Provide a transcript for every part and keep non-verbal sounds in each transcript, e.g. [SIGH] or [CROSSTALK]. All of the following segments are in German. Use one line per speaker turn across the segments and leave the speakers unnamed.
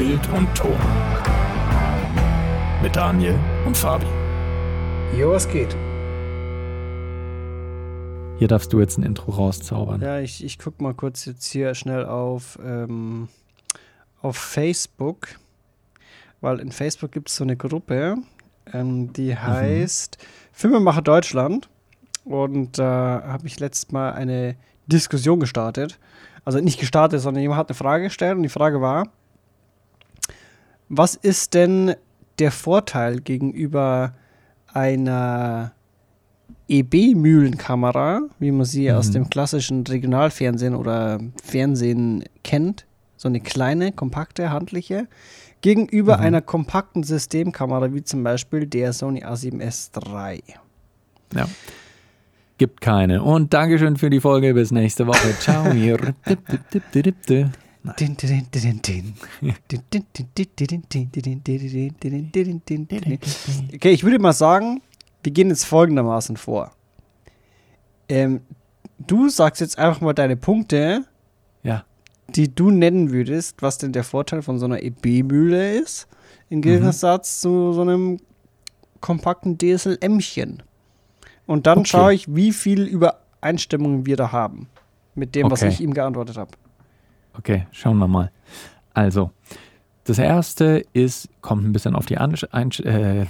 Bild und Ton. Mit Daniel und Fabi.
Jo, was geht?
Hier darfst du jetzt ein Intro rauszaubern.
Ja, ich, ich guck mal kurz jetzt hier schnell auf, ähm, auf Facebook, weil in Facebook gibt es so eine Gruppe, ähm, die heißt mhm. Filmemacher Deutschland. Und da äh, habe ich letztes Mal eine Diskussion gestartet. Also nicht gestartet, sondern jemand hat eine Frage gestellt und die Frage war, was ist denn der Vorteil gegenüber einer EB-Mühlenkamera, wie man sie mhm. aus dem klassischen Regionalfernsehen oder Fernsehen kennt, so eine kleine, kompakte, handliche, gegenüber mhm. einer kompakten Systemkamera wie zum Beispiel der Sony A7S III.
Ja. Gibt keine. Und Dankeschön für die Folge. Bis nächste Woche. Ciao. [LAUGHS]
okay, ich würde mal sagen, wir gehen jetzt folgendermaßen vor. Ähm, du sagst jetzt einfach mal deine Punkte,
ja.
die du nennen würdest, was denn der Vorteil von so einer EB-Mühle ist, im mhm. Gegensatz mhm. zu so einem kompakten DSLMchen. Und dann okay. schaue ich, wie viel Übereinstimmungen wir da haben mit dem, okay. was ich ihm geantwortet habe.
Okay, schauen wir mal. Also, das erste ist, kommt ein bisschen auf die an äh,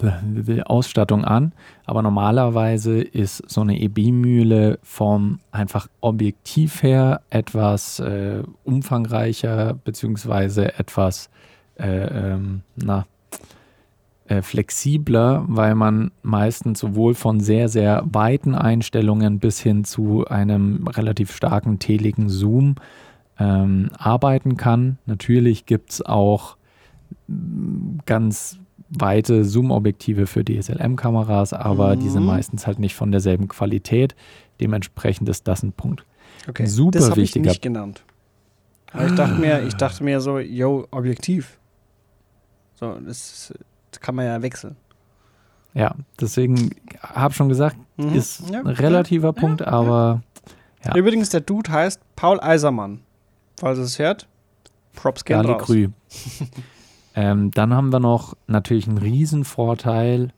Ausstattung an, aber normalerweise ist so eine EB-Mühle vom einfach objektiv her etwas äh, umfangreicher, beziehungsweise etwas, äh, ähm, na, äh, flexibler, weil man meistens sowohl von sehr, sehr weiten Einstellungen bis hin zu einem relativ starken teligen Zoom ähm, arbeiten kann. Natürlich gibt es auch ganz weite Zoom-Objektive für DSLM-Kameras, aber mhm. die sind meistens halt nicht von derselben Qualität. Dementsprechend ist das ein Punkt.
Okay. Super das habe ich nicht genannt. Aber ich dachte mir, ich dachte mir so, yo, Objektiv. So, das, das kann man ja wechseln.
Ja, deswegen habe schon gesagt, mhm. ist ja, ein relativer ja, Punkt, ja, aber.
Übrigens, der Dude heißt Paul Eisermann. Falls es hört, Props gehen raus. Grü. [LAUGHS]
Ähm, dann haben wir noch natürlich einen riesen Vorteil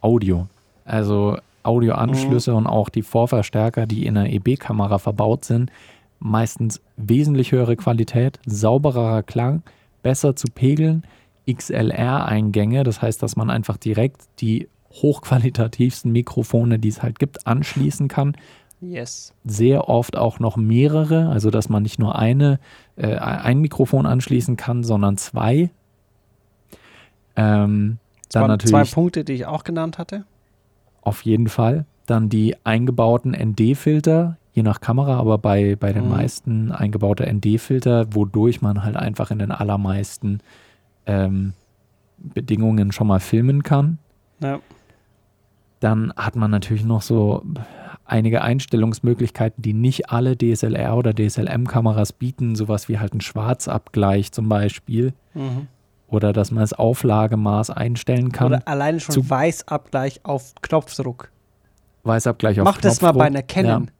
Audio. Also Audioanschlüsse mhm. und auch die Vorverstärker, die in einer EB-Kamera verbaut sind, meistens wesentlich höhere Qualität, saubererer Klang, besser zu pegeln, XLR-Eingänge, das heißt, dass man einfach direkt die hochqualitativsten Mikrofone, die es halt gibt, anschließen kann.
Yes.
Sehr oft auch noch mehrere, also dass man nicht nur eine, äh, ein Mikrofon anschließen kann, sondern zwei
ähm, das dann natürlich zwei Punkte, die ich auch genannt hatte.
Auf jeden Fall. Dann die eingebauten ND-Filter, je nach Kamera, aber bei, bei den mhm. meisten eingebaute ND-Filter, wodurch man halt einfach in den allermeisten ähm, Bedingungen schon mal filmen kann.
Ja.
Dann hat man natürlich noch so einige Einstellungsmöglichkeiten, die nicht alle DSLR oder DSLM-Kameras bieten, sowas wie halt ein Schwarzabgleich zum Beispiel. Mhm. Oder dass man das Auflagemaß einstellen kann. Oder
alleine schon Zu Weißabgleich auf Knopfdruck.
Weißabgleich auf
Mach Knopfdruck. Mach das mal bei einer Canon. Ja.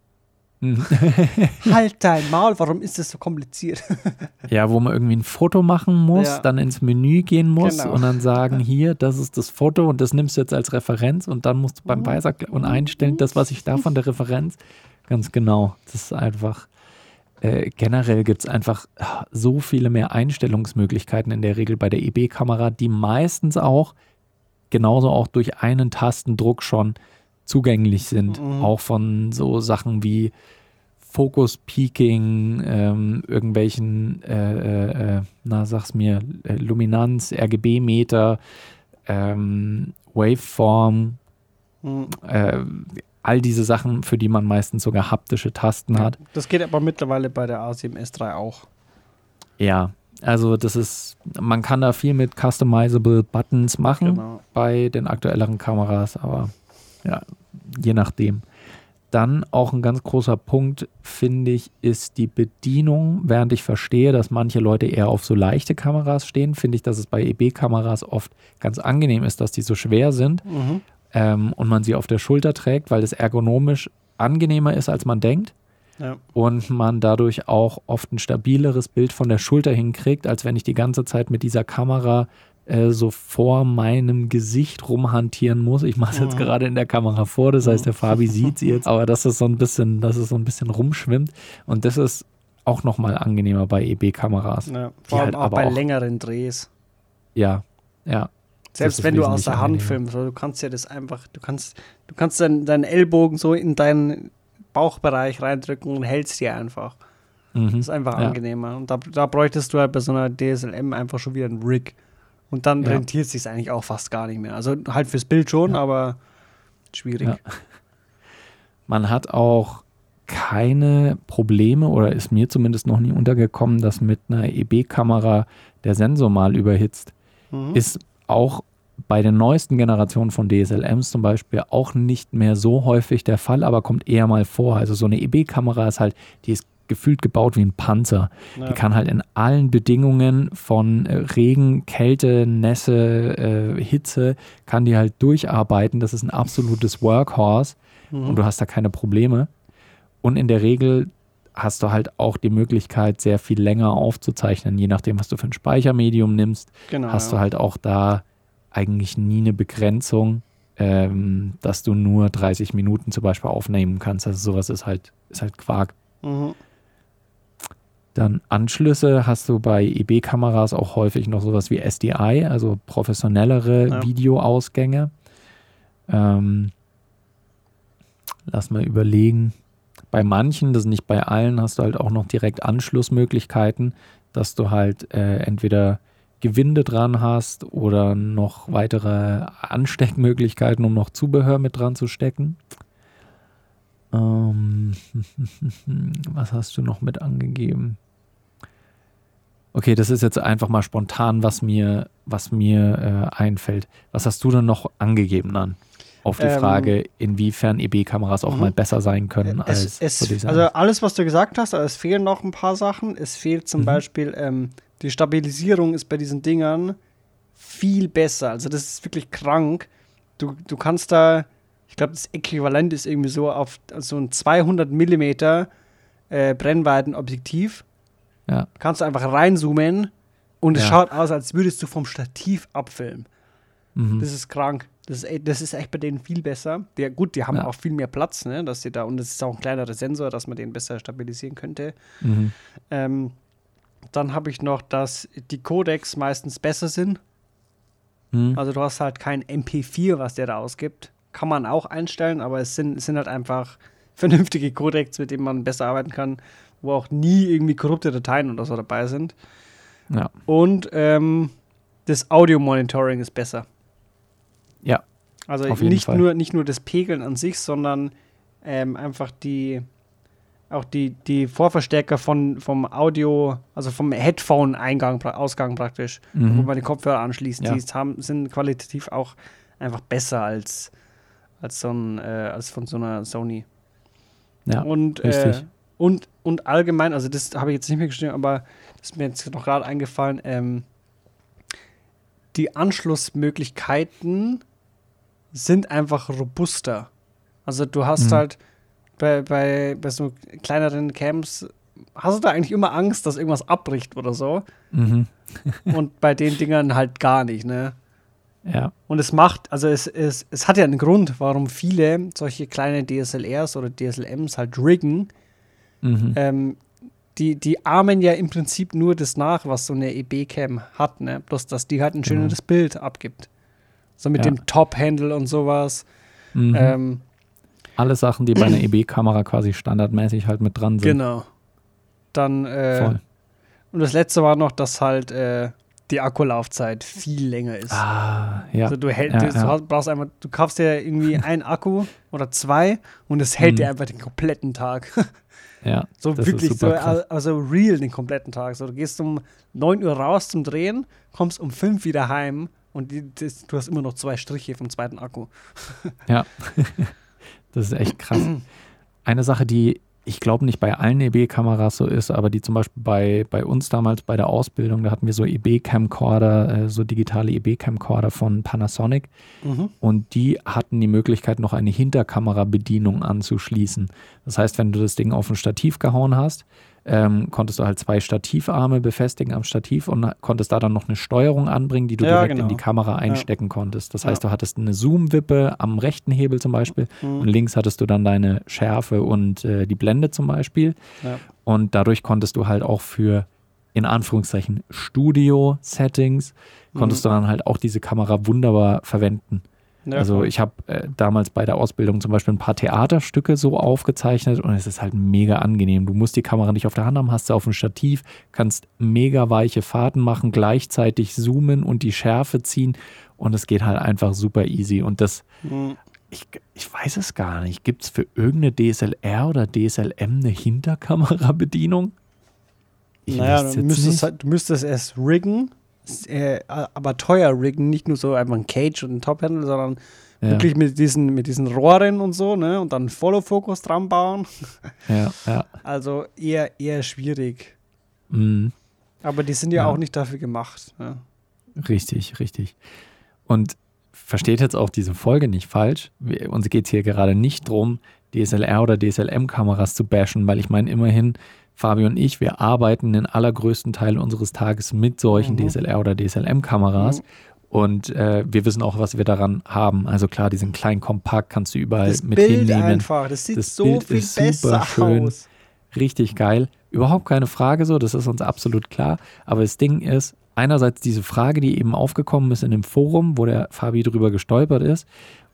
Mhm. [LAUGHS] halt dein Maul, warum ist das so kompliziert? [LAUGHS]
ja, wo man irgendwie ein Foto machen muss, ja. dann ins Menü gehen muss genau. und dann sagen, [LAUGHS] hier, das ist das Foto und das nimmst du jetzt als Referenz und dann musst du beim Weißabgleich und einstellen, das, was ich da von der Referenz. Ganz genau. Das ist einfach äh, generell gibt es einfach so viele mehr Einstellungsmöglichkeiten in der Regel bei der EB-Kamera, die meistens auch genauso auch durch einen Tastendruck schon zugänglich sind. Mhm. Auch von so Sachen wie Focus Peaking, ähm, irgendwelchen, äh, äh, äh na sag's mir, äh, Luminanz, RGB-Meter, ähm, Waveform, mhm. Äh, all diese Sachen, für die man meistens sogar haptische Tasten hat.
Das geht aber mittlerweile bei der A7S3 auch.
Ja, also das ist, man kann da viel mit customizable Buttons machen genau. bei den aktuelleren Kameras, aber ja, je nachdem. Dann auch ein ganz großer Punkt, finde ich, ist die Bedienung. Während ich verstehe, dass manche Leute eher auf so leichte Kameras stehen, finde ich, dass es bei EB-Kameras oft ganz angenehm ist, dass die so schwer sind. Mhm ähm, und man sie auf der Schulter trägt, weil es ergonomisch angenehmer ist, als man denkt.
Ja.
und man dadurch auch oft ein stabileres Bild von der Schulter hinkriegt, als wenn ich die ganze Zeit mit dieser Kamera äh, so vor meinem Gesicht rumhantieren muss. Ich mache es jetzt
Mhm.
gerade in der Kamera vor, das heißt, der Fabi [LAUGHS] sieht sie jetzt, aber dass es so ein bisschen, dass es so ein bisschen rumschwimmt und das ist auch nochmal angenehmer bei EB-Kameras.
Ja, vor allem
halt
auch bei
auch-
längeren Drehs.
Ja, ja.
Selbst wenn du aus der Hand
angenehmer.
filmst, du kannst ja das einfach, du kannst, du kannst deinen, deinen Ellbogen so in deinen Bauchbereich reindrücken und hältst die einfach.
Mhm.
Das ist einfach
Ja.
angenehmer. Und da, da bräuchtest du halt bei so einer DSLM einfach schon wieder einen Rig. Und dann
Ja.
rentiert sich eigentlich auch fast gar nicht mehr. Also halt fürs Bild schon, aber schwierig.
Ja. [LAUGHS] Man hat auch keine Probleme oder ist mir zumindest noch nie untergekommen, dass mit einer EB-Kamera der Sensor mal überhitzt.
Mhm.
Ist auch bei den neuesten Generationen von DSLMs zum Beispiel auch nicht mehr so häufig der Fall, aber kommt eher mal vor. Also so eine EB-Kamera ist halt, die ist gefühlt gebaut wie ein Panzer.
Ja.
Die kann halt in allen Bedingungen von äh, Regen, Kälte, Nässe, äh, Hitze, kann die halt durcharbeiten. Das ist ein absolutes Workhorse
Mhm.
und du hast da keine Probleme. Und in der Regel hast du halt auch die Möglichkeit, sehr viel länger aufzuzeichnen, je nachdem, was du für ein Speichermedium nimmst
genau,
hast
ja.
du halt auch da eigentlich nie eine Begrenzung, ähm, dass du nur 30 Minuten zum Beispiel aufnehmen kannst. Also sowas ist halt, ist halt Quark.
Mhm.
Dann Anschlüsse hast du bei EB-Kameras auch häufig noch sowas wie SDI, also professionellere
Ja.
Videoausgänge. Ähm, lass mal überlegen. Bei manchen, das ist nicht bei allen, hast du halt auch noch direkt Anschlussmöglichkeiten, dass du halt äh, entweder Gewinde dran hast oder noch weitere Ansteckmöglichkeiten, um noch Zubehör mit dran zu stecken. Ähm, [LAUGHS] was hast du noch mit angegeben? Okay, das ist jetzt einfach mal spontan, was mir, was mir äh, einfällt. Was hast du denn noch angegeben dann? Auf die
Ähm,
Frage, inwiefern EB-Kameras auch
mhm.
mal besser sein können als
es, es,
so diese
also alles, was du gesagt hast, aber es fehlen noch ein paar Sachen. Es fehlt zum
Mhm.
Beispiel, ähm, die Stabilisierung ist bei diesen Dingern viel besser. Also das ist wirklich krank. Du, du kannst da, ich glaube, das Äquivalent ist irgendwie so auf so ein 200 Millimeter äh, Brennweitenobjektiv.
Ja.
Kannst du einfach reinzoomen und es
Ja.
schaut aus, als würdest du vom Stativ abfilmen.
Mhm.
Das ist krank. Das ist, e- das ist echt bei denen viel besser. Ja, gut, die haben
Ja.
auch viel mehr Platz, ne? Dass die da, und es ist auch ein kleinerer Sensor, dass man den besser stabilisieren könnte.
Mhm.
Ähm, dann habe ich noch, dass die Codecs meistens besser sind.
Mhm.
Also du hast halt kein MP4, was der da ausgibt. Kann man auch einstellen, aber es sind, es sind halt einfach [LAUGHS] vernünftige Codecs, mit denen man besser arbeiten kann, wo auch nie irgendwie korrupte Dateien oder so dabei sind.
Ja.
Und ähm, das Audio-Monitoring ist besser.
Ja,
Also nicht
Fall.
nur, nicht nur das Pegeln an sich, sondern ähm, einfach die auch die, die Vorverstärker von, vom Audio, also vom Headphone-Eingang, Ausgang praktisch, wo
Mhm.
man die Kopfhörer anschließt,
Ja.
die haben, sind qualitativ auch einfach besser als, als, so ein, äh, als von so einer Sony.
Ja,
und, äh,
richtig.
Und, und allgemein, also das habe ich jetzt nicht mehr geschrieben, aber das ist mir jetzt noch gerade eingefallen, ähm, die Anschlussmöglichkeiten sind einfach robuster. Also du hast
Mhm.
halt bei, bei, bei so kleineren Camps, hast du da eigentlich immer Angst, dass irgendwas abbricht oder so.
Mhm. [LAUGHS]
Und bei den Dingern halt gar nicht, ne?
Ja.
Und es macht, also es, es, es hat ja einen Grund, warum viele solche kleine DSLRs oder DSLMs halt riggen.
Mhm.
Ähm, die, die ahmen ja im Prinzip nur das nach, was so eine EB-Cam hat, ne? Bloß, dass die halt ein
Genau.
schöneres Bild abgibt. So mit
Ja.
dem Top-Handle und sowas.
Mhm.
Ähm,
Alle Sachen, die bei einer [CLEARS THROAT] EB-Kamera quasi standardmäßig halt mit dran sind.
genau. Dann, äh,
Voll.
und das letzte war noch, dass halt äh, die Akkulaufzeit viel länger ist.
Ah, ja.
Also du, hält,
Ja,
du,
ja.
brauchst einfach, du kaufst dir irgendwie [LAUGHS] einen Akku oder zwei und es hält
Mhm.
dir einfach den kompletten Tag. [LAUGHS]
ja.
So wirklich, so, also real den kompletten Tag. So, du gehst um 9 Uhr raus zum Drehen, kommst um 5 wieder heim und die, das, du hast immer noch zwei Striche vom zweiten Akku. [LAUGHS]
Das ist echt krass. [CLEARS THROAT] Eine Sache, die ich glaube nicht bei allen EB-Kameras so ist, aber die zum Beispiel bei, bei uns damals bei der Ausbildung, da hatten wir so EB-Camcorder, äh, so digitale EB-Camcorder von Panasonic
Mhm.
und die hatten die Möglichkeit, noch eine Hinterkamerabedienung anzuschließen. Das heißt, wenn du das Ding auf ein Stativ gehauen hast, ähm, konntest du halt zwei Stativarme befestigen am Stativ und konntest da dann noch eine Steuerung anbringen, die du
Ja,
direkt in
genau.
die Kamera einstecken konntest. Das heißt,
Ja.
du hattest eine Zoom-Wippe am rechten Hebel zum Beispiel
Mhm.
und links hattest du dann deine Schärfe und äh, die Blende zum Beispiel.
Ja.
Und dadurch konntest du halt auch für, in Anführungszeichen, Studio-Settings, konntest
Mhm.
du dann halt auch diese Kamera wunderbar verwenden.
Ja,
also ich habe äh, damals bei der Ausbildung zum Beispiel ein paar Theaterstücke so aufgezeichnet und es ist halt mega angenehm. Du musst die Kamera nicht auf der Hand haben, hast sie auf dem Stativ, kannst mega weiche Fahrten machen, gleichzeitig zoomen und die Schärfe ziehen und es geht halt einfach super easy. Und das,
Mhm.
ich, ich weiß es gar nicht, gibt es für irgendeine DSLR oder DSLM eine Hinterkamerabedienung? Ich
naja, du müsstest, halt, du müsstest erst riggen, äh, aber teuer riggen, nicht nur so einfach ein Cage und ein Top-Handle, sondern
Ja,
wirklich mit diesen, mit diesen Rohren und so, ne? Und dann Follow-Focus dran bauen. [LAUGHS]
ja, ja.
Also eher, eher schwierig.
Mhm.
Aber die sind ja,
Ja.
auch nicht dafür gemacht. Ne?
Richtig, richtig. Und versteht jetzt auch diese Folge nicht falsch. Wir, uns geht es hier gerade nicht drum, DSLR oder DSLM-Kameras zu bashen, weil ich meine, immerhin, Fabio und ich, wir arbeiten den allergrößten Teil unseres Tages mit solchen
Mhm.
DSLR oder DSLM-Kameras.
Mhm.
Und äh, wir wissen auch, was wir daran haben. Also klar, die sind klein, kompakt, kannst du überall
Das
mit
Bild
hinnehmen.
einfach, das sieht
Das
so
Bild
viel
ist super
besser
schön.
aus.
richtig geil. Überhaupt keine Frage so, das ist uns absolut klar. Aber das Ding ist, einerseits diese Frage, die eben aufgekommen ist in dem Forum, wo der Fabi drüber gestolpert ist.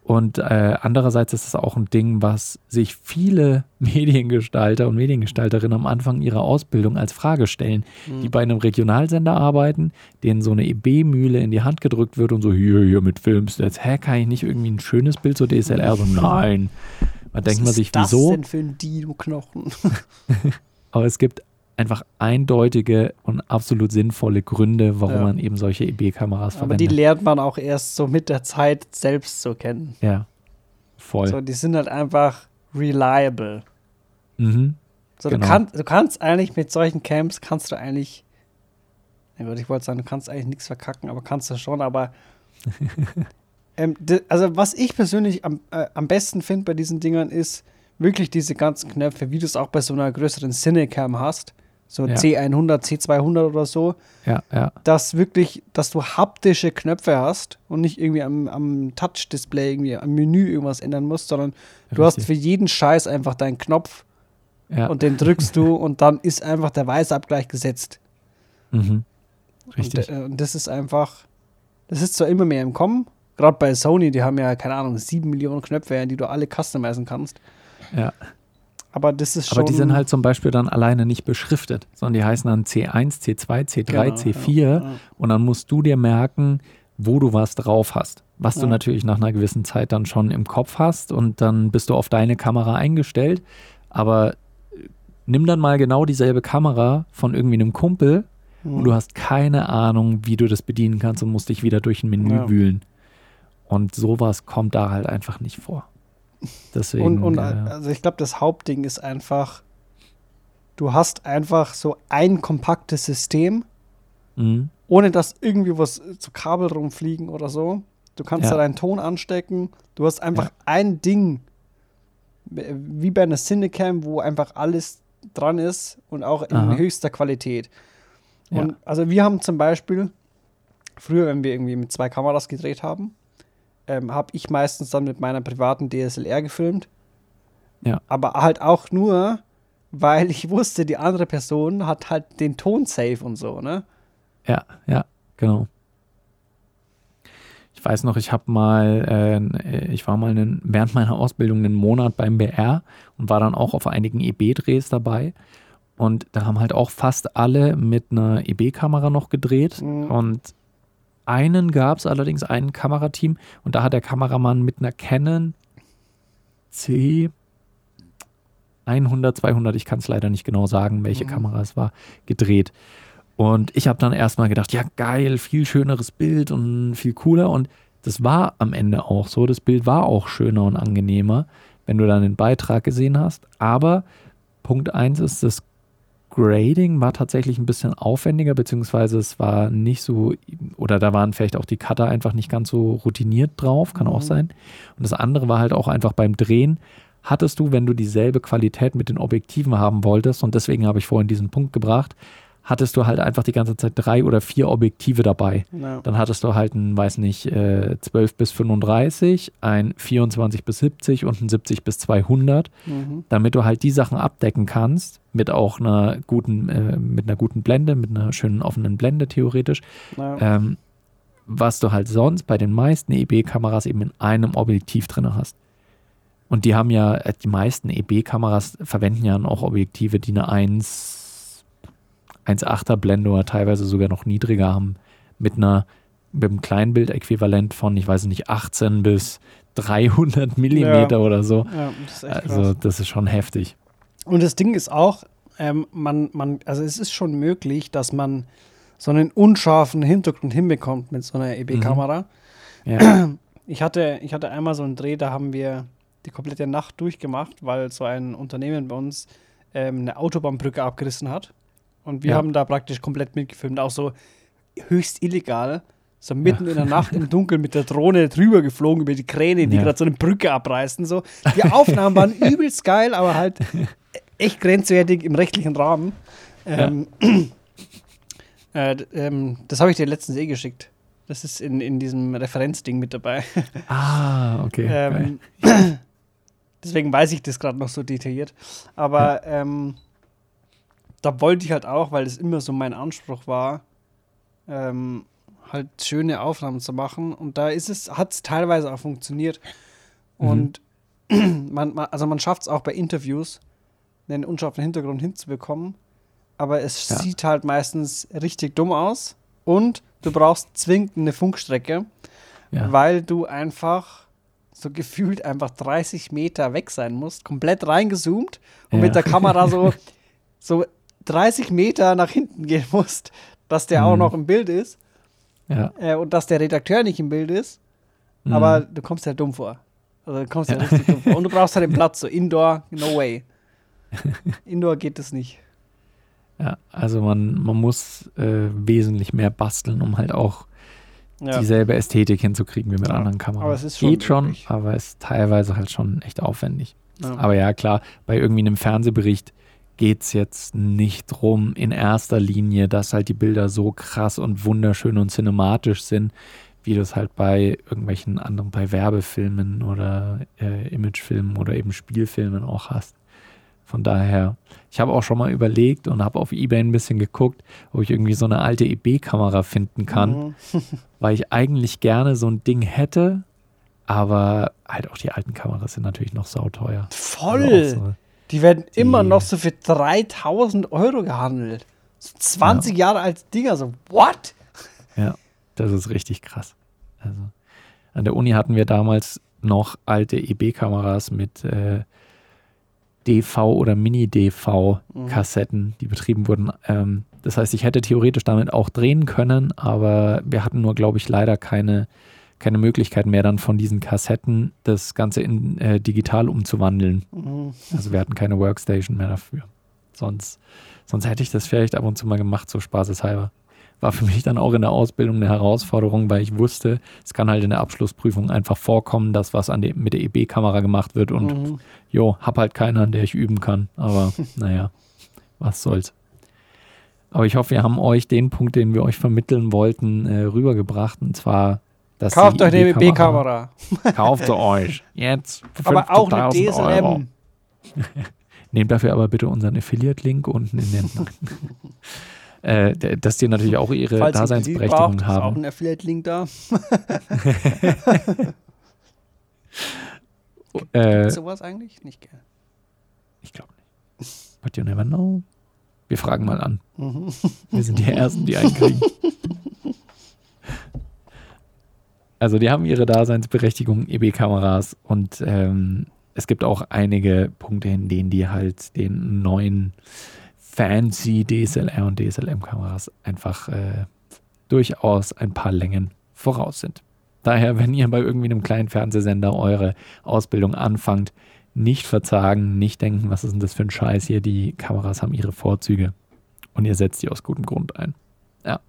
Und äh, andererseits ist es auch ein Ding, was sich viele [LAUGHS] Mediengestalter und Mediengestalterinnen am Anfang ihrer Ausbildung als Frage stellen, die
Mhm.
bei einem Regionalsender arbeiten, denen so eine EB-Mühle in die Hand gedrückt wird und so, hier, hier mit Filmstats, hä, kann ich nicht irgendwie ein schönes Bild zur DSLR? So, nein. Da denkt man
Was
sich,
ist das
wieso?
denn für ein Dino-Knochen? [LAUGHS]
Aber es gibt einfach eindeutige und absolut sinnvolle Gründe, warum
Ja.
man eben solche EB-Kameras
Aber die
verwendet.
lernt man auch erst so mit der Zeit selbst zu kennen.
ja, voll.
So, die sind halt einfach reliable.
mhm.
So,
Genau.
du, kannst, du kannst eigentlich mit solchen Camps, kannst du eigentlich, ich wollte sagen, du kannst eigentlich nichts verkacken, aber kannst du schon, aber [LAUGHS] ähm, also was ich persönlich am, äh, am besten finde bei diesen Dingern ist wirklich diese ganzen Knöpfe, wie du es auch bei so einer größeren Cinecam hast, so
Ja.
C100, C200 oder so,
Ja, ja,
dass wirklich, dass du haptische Knöpfe hast und nicht irgendwie am, am Touch-Display irgendwie am Menü irgendwas ändern musst, sondern du hast für
richtig.
jeden Scheiß einfach deinen Knopf und den drückst du und dann ist einfach der Weißabgleich gesetzt.
mhm. Richtig.
Und, äh, und das ist einfach, das ist zwar immer mehr im Kommen, gerade bei Sony, die haben ja, keine Ahnung, sieben Millionen Knöpfe, die du alle customizen kannst.
ja.
Aber das ist schon.
Aber die sind halt zum Beispiel dann alleine nicht beschriftet, sondern die heißen dann C1, C2, C3,
Genau,
C4
ja, ja.
und dann musst du dir merken, wo du was drauf hast. Was du
Ja.
natürlich nach einer gewissen Zeit dann schon im Kopf hast und dann bist du auf deine Kamera eingestellt. Aber äh, nimm dann mal genau dieselbe Kamera von irgendwie einem Kumpel
Mhm.
und du hast keine Ahnung, wie du das bedienen kannst und musst dich wieder durch ein Menü
Ja.
wühlen. Und sowas kommt da halt einfach nicht vor. Deswegen.
Und, und
äh,
also ich glaube, das Hauptding ist einfach, du hast einfach so ein kompaktes System,
mh,
ohne dass irgendwie was zu Kabel rumfliegen oder so. Du kannst
Ja.
da deinen Ton anstecken. Du hast einfach
Ja.
ein Ding, äh, wie bei einer Cinecam, wo einfach alles dran ist und auch in
Aha.
höchster Qualität.
Ja.
Und also wir haben zum Beispiel, früher, wenn wir irgendwie mit zwei Kameras gedreht haben, ähm, habe ich meistens dann mit meiner privaten DSLR gefilmt.
Ja.
Aber halt auch nur, weil ich wusste, die andere Person hat halt den Ton safe und so, ne?
Ja, ja, genau. Ich weiß noch, ich habe mal, äh, ich war mal einen, während meiner Ausbildung einen Monat beim BR und war dann auch auf einigen EB-Drehs dabei. Und da haben halt auch fast alle mit einer EB-Kamera noch gedreht.
Mhm.
Und einen gab es allerdings, ein Kamerateam, und da hat der Kameramann mit einer Canon C 100, 200, ich kann es leider nicht genau sagen, welche
Mhm.
Kamera es war, gedreht. Und ich habe dann erstmal gedacht, ja geil, viel schöneres Bild und viel cooler. Und das war am Ende auch so. Das Bild war auch schöner und angenehmer, wenn du dann den Beitrag gesehen hast. Aber Punkt 1 ist, das Grading war tatsächlich ein bisschen aufwendiger, beziehungsweise es war nicht so, oder da waren vielleicht auch die Cutter einfach nicht ganz so routiniert drauf, kann mhm. auch sein. Und das andere war halt auch einfach beim Drehen, hattest du, wenn du dieselbe Qualität mit den Objektiven haben wolltest, und deswegen habe ich vorhin diesen Punkt gebracht, hattest du halt einfach die ganze Zeit drei oder vier Objektive dabei. Ja. Dann hattest du halt ein, weiß nicht, äh, 12 bis 35, ein 24 bis 70 und ein 70 bis 200, mhm. damit du halt die Sachen abdecken kannst mit auch einer guten, äh, mit einer guten Blende, mit einer schönen offenen Blende theoretisch. Ja. Ähm, was du halt sonst bei den meisten EB-Kameras eben in einem Objektiv drin hast. Und die haben ja, äh, die meisten EB-Kameras verwenden ja auch Objektive, die eine 1 1,8er Blende oder teilweise sogar noch niedriger haben, mit einer mit einem Kleinbild-Äquivalent von, ich weiß nicht, 18 bis 300 Millimeter ja. oder so. Ja, das also krass. das ist schon heftig.
Und das Ding ist auch, ähm, man, man, also es ist schon möglich, dass man so einen unscharfen Hintergrund hinbekommt mit so einer EB-Kamera. Mhm. Ja. [CLEARS THROAT] Ich, hatte, ich hatte einmal so einen Dreh, da haben wir die komplette Nacht durchgemacht, weil so ein Unternehmen bei uns ähm, eine Autobahnbrücke abgerissen hat. Und wir ja. haben da praktisch komplett mitgefilmt, auch so höchst illegal. So mitten ja. in der Nacht im Dunkeln mit der Drohne drüber geflogen über die Kräne, die ja. gerade so eine Brücke abreißen. So. Die Aufnahmen waren [LAUGHS] übelst geil, aber halt echt grenzwertig im rechtlichen Rahmen. Ähm, [CLEARS THROAT] äh, ähm, das habe ich dir letztens eh geschickt. Das ist in, in diesem Referenzding mit dabei.
Ah, okay. ähm, [CLEARS THROAT]
deswegen weiß ich das gerade noch so detailliert. Aber ähm, da wollte ich halt auch, weil es immer so mein Anspruch war, ähm, halt schöne Aufnahmen zu machen. Und da ist es, hat es teilweise auch funktioniert. Mhm. Und [CLEARS THROAT] man, man, also man schafft es auch bei Interviews, einen unscharfen Hintergrund hinzubekommen. Aber es ja. sieht halt meistens richtig dumm aus. Und du brauchst zwingend eine Funkstrecke, ja. weil du einfach so gefühlt einfach 30 Meter weg sein musst, komplett reingezoomt und ja. mit der Kamera so, [LAUGHS] so 30 Meter nach hinten gehen musst, dass der mhm. auch noch im Bild ist. Ja. Äh, und dass der Redakteur nicht im Bild ist. Mhm. Aber du kommst ja dumm vor. Also du kommst ja, ja richtig dumm vor. Und du brauchst halt den Platz, so Indoor, no way. [LAUGHS] Indoor geht es nicht.
Ja, also man, man muss äh, wesentlich mehr basteln, um halt auch ja. dieselbe Ästhetik hinzukriegen wie mit ja. anderen Kameras. Aber es ist schon Geht schon, aber es ist teilweise halt schon echt aufwendig. Ja. Aber ja, klar, bei irgendwie einem Fernsehbericht geht es jetzt nicht drum in erster Linie, dass halt die Bilder so krass und wunderschön und cinematisch sind, wie du es halt bei irgendwelchen anderen, bei Werbefilmen oder äh, Imagefilmen oder eben Spielfilmen auch hast. Von daher, ich habe auch schon mal überlegt und habe auf Ebay ein bisschen geguckt, ob ich irgendwie so eine alte EB-Kamera finden kann, mhm. [LAUGHS] weil ich eigentlich gerne so ein Ding hätte, aber halt auch die alten Kameras sind natürlich noch sauteuer.
Voll! Also so die werden immer noch so für 3000 Euro gehandelt. So 20 ja. Jahre als Dinger, so, what?
Ja, das ist richtig krass. Also, an der Uni hatten wir damals noch alte EB-Kameras mit äh, DV oder Mini-DV-Kassetten, mhm. die betrieben wurden. Ähm, das heißt, ich hätte theoretisch damit auch drehen können, aber wir hatten nur, glaube ich, leider keine keine Möglichkeit mehr, dann von diesen Kassetten das Ganze in äh, digital umzuwandeln. Mhm. Also wir hatten keine Workstation mehr dafür. Sonst, sonst hätte ich das vielleicht ab und zu mal gemacht, so spaßeshalber. War für mich dann auch in der Ausbildung eine Herausforderung, weil ich wusste, es kann halt in der Abschlussprüfung einfach vorkommen, dass was an de, mit der EB-Kamera gemacht wird und mhm. jo, hab halt keinen, an der ich üben kann. Aber [LAUGHS] naja, was soll's. Aber ich hoffe, wir haben euch den Punkt, den wir euch vermitteln wollten, äh, rübergebracht. Und zwar
Kauft euch eine B-Kamera. [LAUGHS]
Kauft sie euch. Jetzt. [LAUGHS]
Aber auch eine DSLM. [LAUGHS]
Nehmt dafür aber bitte unseren Affiliate-Link unten in den. äh, dass die natürlich auch ihre Falls Daseinsberechtigung braucht, haben. Ist
auch ein Affiliate-Link da. äh, sowas eigentlich? Nicht gern.
Ich glaube nicht. But you never know. Wir fragen mal an. Mhm. Wir sind die Ersten, die einkriegen. Also die haben ihre Daseinsberechtigung, EB-Kameras und ähm, es gibt auch einige Punkte, in denen die halt den neuen fancy DSLR und DSLM-Kameras einfach äh, durchaus ein paar Längen voraus sind. Daher, wenn ihr bei irgendwie einem kleinen Fernsehsender eure Ausbildung anfangt, Nicht verzagen, nicht denken, was ist denn das für ein Scheiß hier. Die Kameras haben ihre Vorzüge und ihr setzt die aus gutem Grund ein. Ja.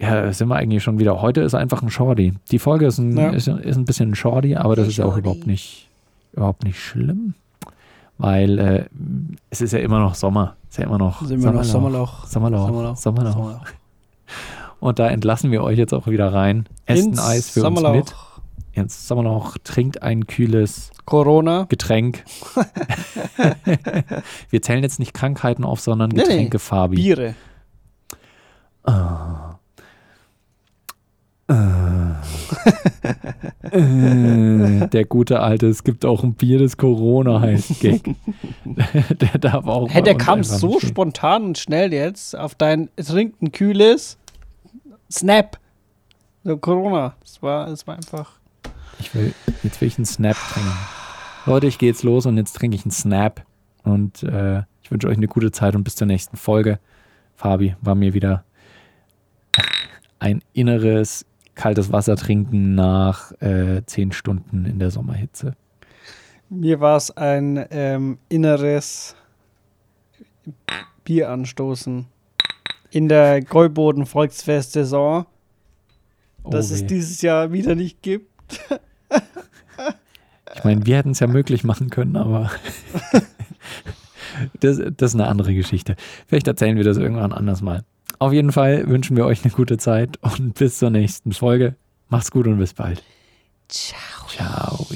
Ja, sind wir eigentlich schon wieder. Heute ist einfach ein Shorty. Die Folge ist ein,
Ja.
ist, ist ein bisschen ein Shorty, aber das
Hey,
ist ja auch
Shorty.
überhaupt nicht, überhaupt nicht schlimm. Weil äh, es ist ja immer noch Sommer. Es ist ja immer noch
Sind wir noch Sommerloch.
Sommerloch.
Sommerloch.
Sommerloch.
Sommerloch.
Und da entlassen wir euch jetzt auch wieder rein. Esst ein
Ins
Eis für
Sommerloch.
uns mit. Ins Sommerloch. Trinkt ein kühles
Corona.
Getränk. [LAUGHS] wir zählen jetzt nicht Krankheiten auf, sondern
Nee, nee.
Getränke, Fabi.
Biere.
Ah. [LAUGHS] Äh, der gute alte, es gibt auch ein Bier, das Corona heißt, Gag. [LAUGHS] der darf auch
Hey, der kam so
stehen.
spontan und schnell jetzt auf dein Trinkt ein kühles Snap. So Corona. Es war, es war einfach.
Ich will, jetzt will ich einen Snap trinken. Leute, ich gehe jetzt los und jetzt trinke ich einen Snap. Und äh, ich wünsche euch eine gute Zeit und bis zur nächsten Folge. Fabi war mir wieder ein inneres kaltes Wasser trinken nach äh, zehn Stunden in der Sommerhitze.
Mir war es ein ähm, inneres Bier anstoßen. In der Gäuboden Volksfest-Saison, das
Oh
es
weh.
dieses Jahr wieder nicht gibt. [LAUGHS]
Ich meine, wir hätten es ja möglich machen können, aber [LAUGHS] [LAUGHS] das, das ist eine andere Geschichte. Vielleicht erzählen wir das irgendwann anders mal. Auf jeden Fall wünschen wir euch eine gute Zeit und bis zur nächsten Folge. Macht's gut und bis bald.
Ciao.
Ciao.